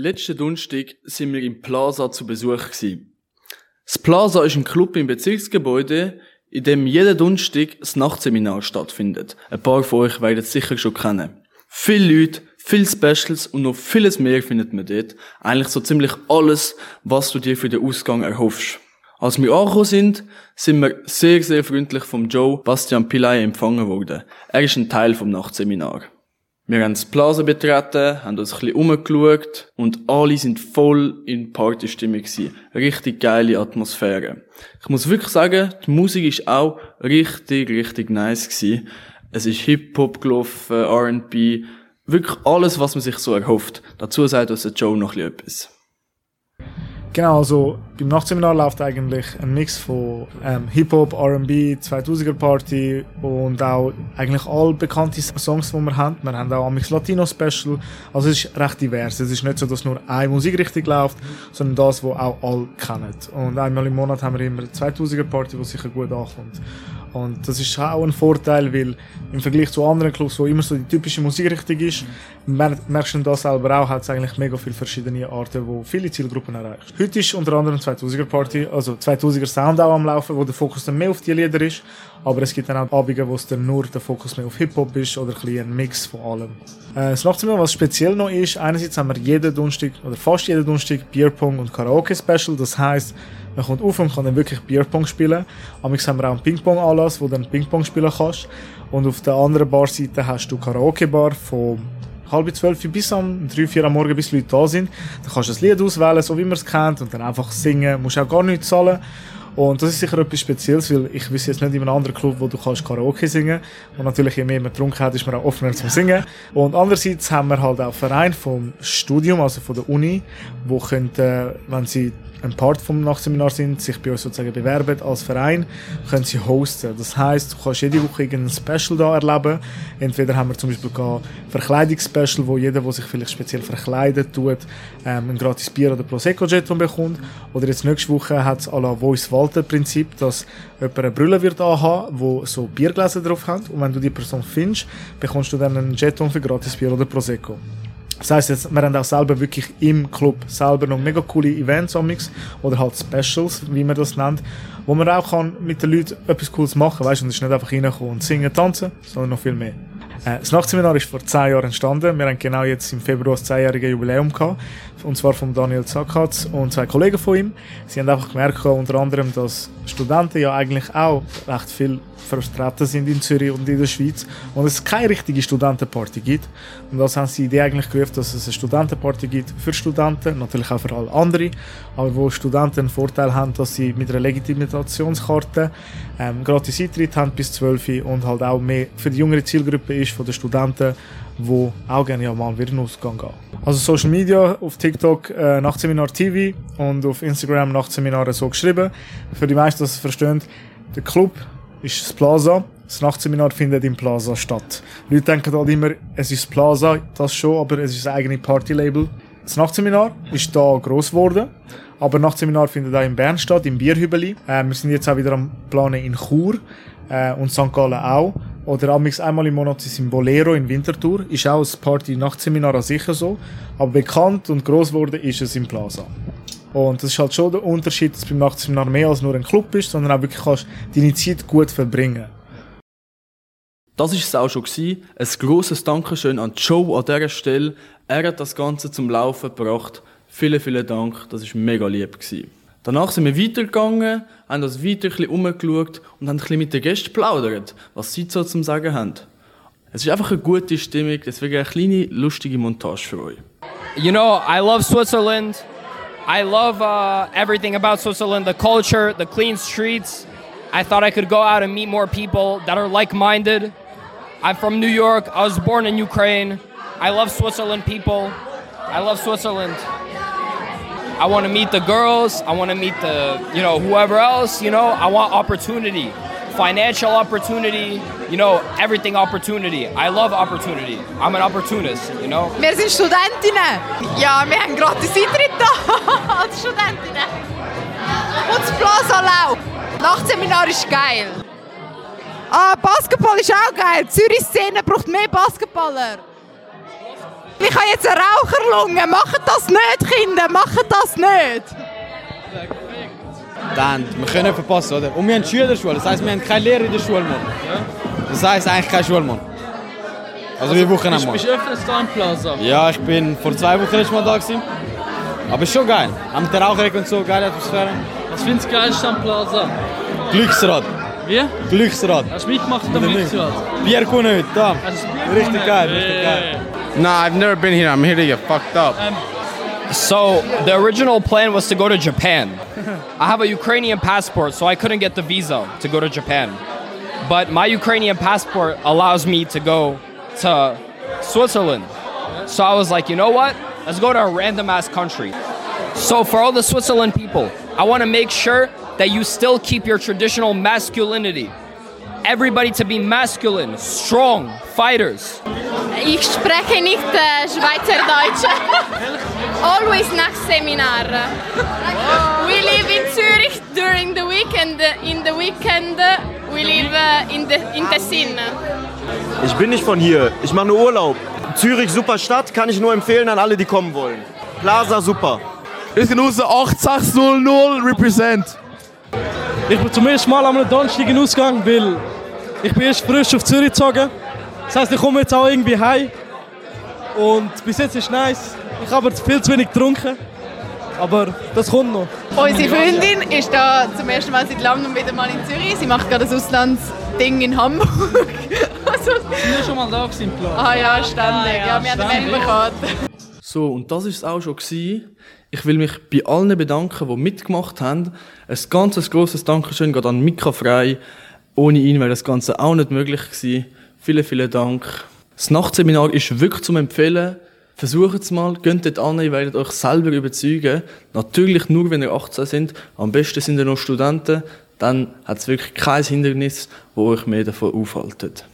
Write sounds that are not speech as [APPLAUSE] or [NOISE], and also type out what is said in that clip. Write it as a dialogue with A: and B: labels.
A: Letzten Donnerstag sind wir im Plaza zu Besuch gewesen. Das Plaza ist ein Club im Bezirksgebäude, in dem jeden Donnerstag das Nachtseminar stattfindet. Ein paar von euch werden es sicher schon kennen. Viele Leute, viele Specials und noch vieles mehr findet man dort. Eigentlich so ziemlich alles, was du dir für den Ausgang erhoffst. Als wir angekommen sind, sind wir sehr, sehr freundlich vom Joe Bastian Pillay empfangen worden. Er ist ein Teil vom Nachtseminar. Wir haben das Plaza betreten, haben uns ein bisschen umgeschaut und alle sind voll in Partystimmung gewesen. Richtig geile Atmosphäre. Ich muss wirklich sagen, die Musik ist auch richtig, richtig nice gewesen. Es ist Hip-Hop gelaufen, R&B, wirklich alles, was man sich so erhofft. Dazu sagt uns der Joe noch etwas.
B: Genau, also beim Nachtseminar läuft eigentlich ein Mix von ähm, Hip-Hop, R&B, 2000er Party und auch eigentlich all bekannte Songs, die wir haben. Wir haben auch Mix Latino Special. Also es ist recht divers. Es ist nicht so, dass nur eine Musikrichtung läuft, sondern das, was auch alle kennen. Und einmal im Monat haben wir immer eine 2000er Party, die sicher gut ankommt. Und das ist auch ein Vorteil, weil im Vergleich zu anderen Clubs, wo immer so die typische Musikrichtung ist, merkst du das selber auch, hat es eigentlich mega viele verschiedene Arten, wo viele Zielgruppen erreicht. Heute ist unter anderem 2000er Party, also 2000er Sound auch am Laufen, wo der Fokus dann mehr auf die Lieder ist, aber es gibt dann auch Abende, wo es dann nur der Fokus mehr auf Hip-Hop ist oder ein, ein Mix von allem. Äh, das Nachtzimmer, was speziell noch ist, einerseits haben wir jeden Donnerstag oder fast jeden Donnerstag Bierpong und Karaoke Special, das heißt man kommt auf und kann dann wirklich Bierpong spielen. Amigs haben wir auch einen Ping-Pong-Anlass, wo du dann Ping-Pong spielen kannst. Und auf der anderen Barseite hast du Karaoke-Bar von halb zwölf bis um drei, vier am Morgen, bis Leute da sind. Dann kannst du das Lied auswählen, so wie man es kennt, und dann einfach singen. Du musst auch gar nichts zahlen. Und das ist sicher etwas Spezielles, weil ich wüsste jetzt nicht in einem anderen Club, wo du kannst Karaoke singen Und natürlich, je mehr man getrunken hat, ist man auch offener zum Singen. Und andererseits haben wir halt auch Verein vom Studium, also von der Uni, wo könnte, wenn sie ein Part vom Nachtseminar sind, sich bei uns sozusagen bewerben als Verein, können sie hosten. Das heißt, du kannst jede Woche irgendein Special da erleben. Entweder haben wir zum Beispiel ein Verkleidungsspecial, wo jeder, der sich vielleicht speziell verkleidet tut, ähm, ein gratis Bier oder Prosecco-Jeton bekommt. Oder jetzt nächste Woche hat es à la Voice Walter Prinzip, dass jemand eine Brille wird anhaben, wo so Biergläser drauf hat. Und wenn du die Person findest, bekommst du dann einen Jeton für gratis Bier oder Prosecco. Das heisst jetzt, wir haben auch selber wirklich im Club selber noch mega coole Events amix oder halt Specials, wie man das nennt, wo man auch kann mit den Leuten etwas Cooles machen, weißt, und es ist nicht einfach reinkommen und singen, tanzen, sondern noch viel mehr. Äh, das Nachtseminar ist vor zehn Jahren entstanden. Wir haben genau jetzt im Februar das zehnjährige Jubiläum gehabt. Und zwar von Daniel Zakatz und zwei Kollegen von ihm. Sie haben einfach gemerkt, unter anderem, dass Studenten ja eigentlich auch recht viel vertreten sind in Zürich und in der Schweiz und es keine richtige Studentenparty gibt. Und das haben sie die Idee eigentlich gerufen, dass es eine Studentenparty gibt für Studenten, natürlich auch für alle anderen, aber wo Studenten einen Vorteil haben, dass sie mit einer Legitimationskarte ähm, gratis Eintritt haben bis 12 und halt auch mehr für die jüngere Zielgruppe ist von den Studenten, wo auch gerne mal wieder in Ausgang gehen. Also Social Media, auf TikTok äh, Nachtseminar TV und auf Instagram Nachtseminare so geschrieben. Für die meisten, die es verstehen, der Club ist das Plaza. Das Nachtseminar findet im Plaza statt. Leute denken halt immer, es ist das Plaza, das schon, aber es ist ein eigenes Partylabel. Das Nachtseminar ist da groß geworden, aber das Nachtseminar findet auch in Bern statt, im Bierhübeli. Äh, wir sind jetzt auch wieder am Planen in Chur äh, und St. Gallen auch. Oder einmal im Monat ist im Bolero in Winterthur. Ist auch ein Party-Nachtseminar sicher so. Aber bekannt und groß geworden ist es im Plaza. Und das ist halt schon der Unterschied, dass beim Nachtseminar mehr als nur ein Club ist, sondern auch wirklich kannst deine Zeit gut verbringen.
A: Das ist es auch schon gewesen. Ein grosses Dankeschön an Joe an dieser Stelle. Er hat das Ganze zum Laufen gebracht. Vielen, vielen Dank. Das ist mega lieb gewesen. Danach sind wir weitergegangen, haben uns weiter ein umgeschaut und haben ein mit den Gästen geplaudert, was sie so zum Sagen haben. Es ist einfach eine gute Stimmung, deswegen eine kleine, lustige Montage für euch.
C: You know, I love Switzerland. I love uh, everything about Switzerland the culture, the clean streets. I thought I could go out and meet more people that are like minded. I'm from New York. I was born in Ukraine. I love Switzerland people. I love Switzerland. I want to meet the girls. I want to meet the, you know, whoever else, you know. I want opportunity. financial opportunity, you know, everything opportunity. I love opportunity. I'm an opportunist, you know.
D: Wir sind Studentinnen. Ja, wir haben gratis Eintritt da [LAUGHS] als Studentinnen. Und das Plaza Lau. Nachtseminar ist geil. Ah, Basketball ist auch geil. Zürich-Szene braucht mehr Basketballer. Ich habe jetzt eine Raucherlunge. Macht das nicht, Kinder. Macht das nicht.
E: Dann, wir können nicht verpassen, oder? Und wir haben Schülerschule, das heisst, wir haben keine Lehrer in der Schule, Mann. Das heisst eigentlich keine Schule, Mann. Also, wie Wochen
A: Bist,
E: Mann.
A: bist du öfters da im Plaza?
E: Ja, ich bin vor zwei Wochen letztes Mal da gewesen. Aber ist schon geil. Auch mit der Raucherecke und so, geile Atmosphäre.
A: Was findest du geilste am Plaza?
E: Glücksrad.
A: Wie?
E: Glücksrad.
A: Hast du mitgemacht am? Glücksrad?
E: Bier kommen heute, da. Richtig geil, richtig
A: Yeah.
E: geil. Nah, I've never been here. I'm here to get fucked up.
C: Um, so the original plan was to go to Japan. [LAUGHS] I have a Ukrainian passport, so I couldn't get the visa to go to Japan. But my Ukrainian passport allows me to go to Switzerland. So I was like, you know what? Let's go to a random ass country. So for all the Switzerland people, I want to make sure that you still keep your traditional masculinity. Everybody to be masculine, strong, fighters.
F: Ich spreche nicht äh, Schweizerdeutsch. [LAUGHS] Always nach Seminar. We live in Zurich during the weekend. In the weekend we live äh, in, the, in Tessin.
G: Ich bin nicht von hier. Ich mache nur Urlaub. Zürich, super Stadt, kann ich nur empfehlen an alle, die kommen wollen. Plaza, super.
H: Ich bin aus 8600 represent. Ich bin zum ersten Mal am Donnerstag in Ausgang, weil ich bin erst frisch auf Zürich gezogen. Das heisst, ich komme jetzt auch irgendwie heim. Und bis jetzt ist nice. Ich habe aber viel zu wenig getrunken. Aber das kommt noch.
D: Unsere Freundin ist da zum ersten Mal seit langem wieder mal in Zürich. Sie macht gerade ein Auslandsding in Hamburg. [LAUGHS] also,
A: Sind wir schon mal da gewesen im Plaza?
D: ah ja, ständig. Ja, wir haben eine Membercard.
A: So, und das ist es auch schon gewesen. Ich will mich bei allen bedanken, die mitgemacht haben. Ein ganz grosses Dankeschön geht an Mika Frei. Ohne ihn wäre das Ganze auch nicht möglich gewesen. Vielen, vielen Dank. Das Nachtseminar ist wirklich zum Empfehlen. Versucht es mal, geht dort an, ihr werdet euch selber überzeugen. Natürlich nur, wenn ihr 18 sind. Am besten sind ihr noch Studenten. Dann hat es wirklich kein Hindernis, wo euch mehr davon aufhaltet.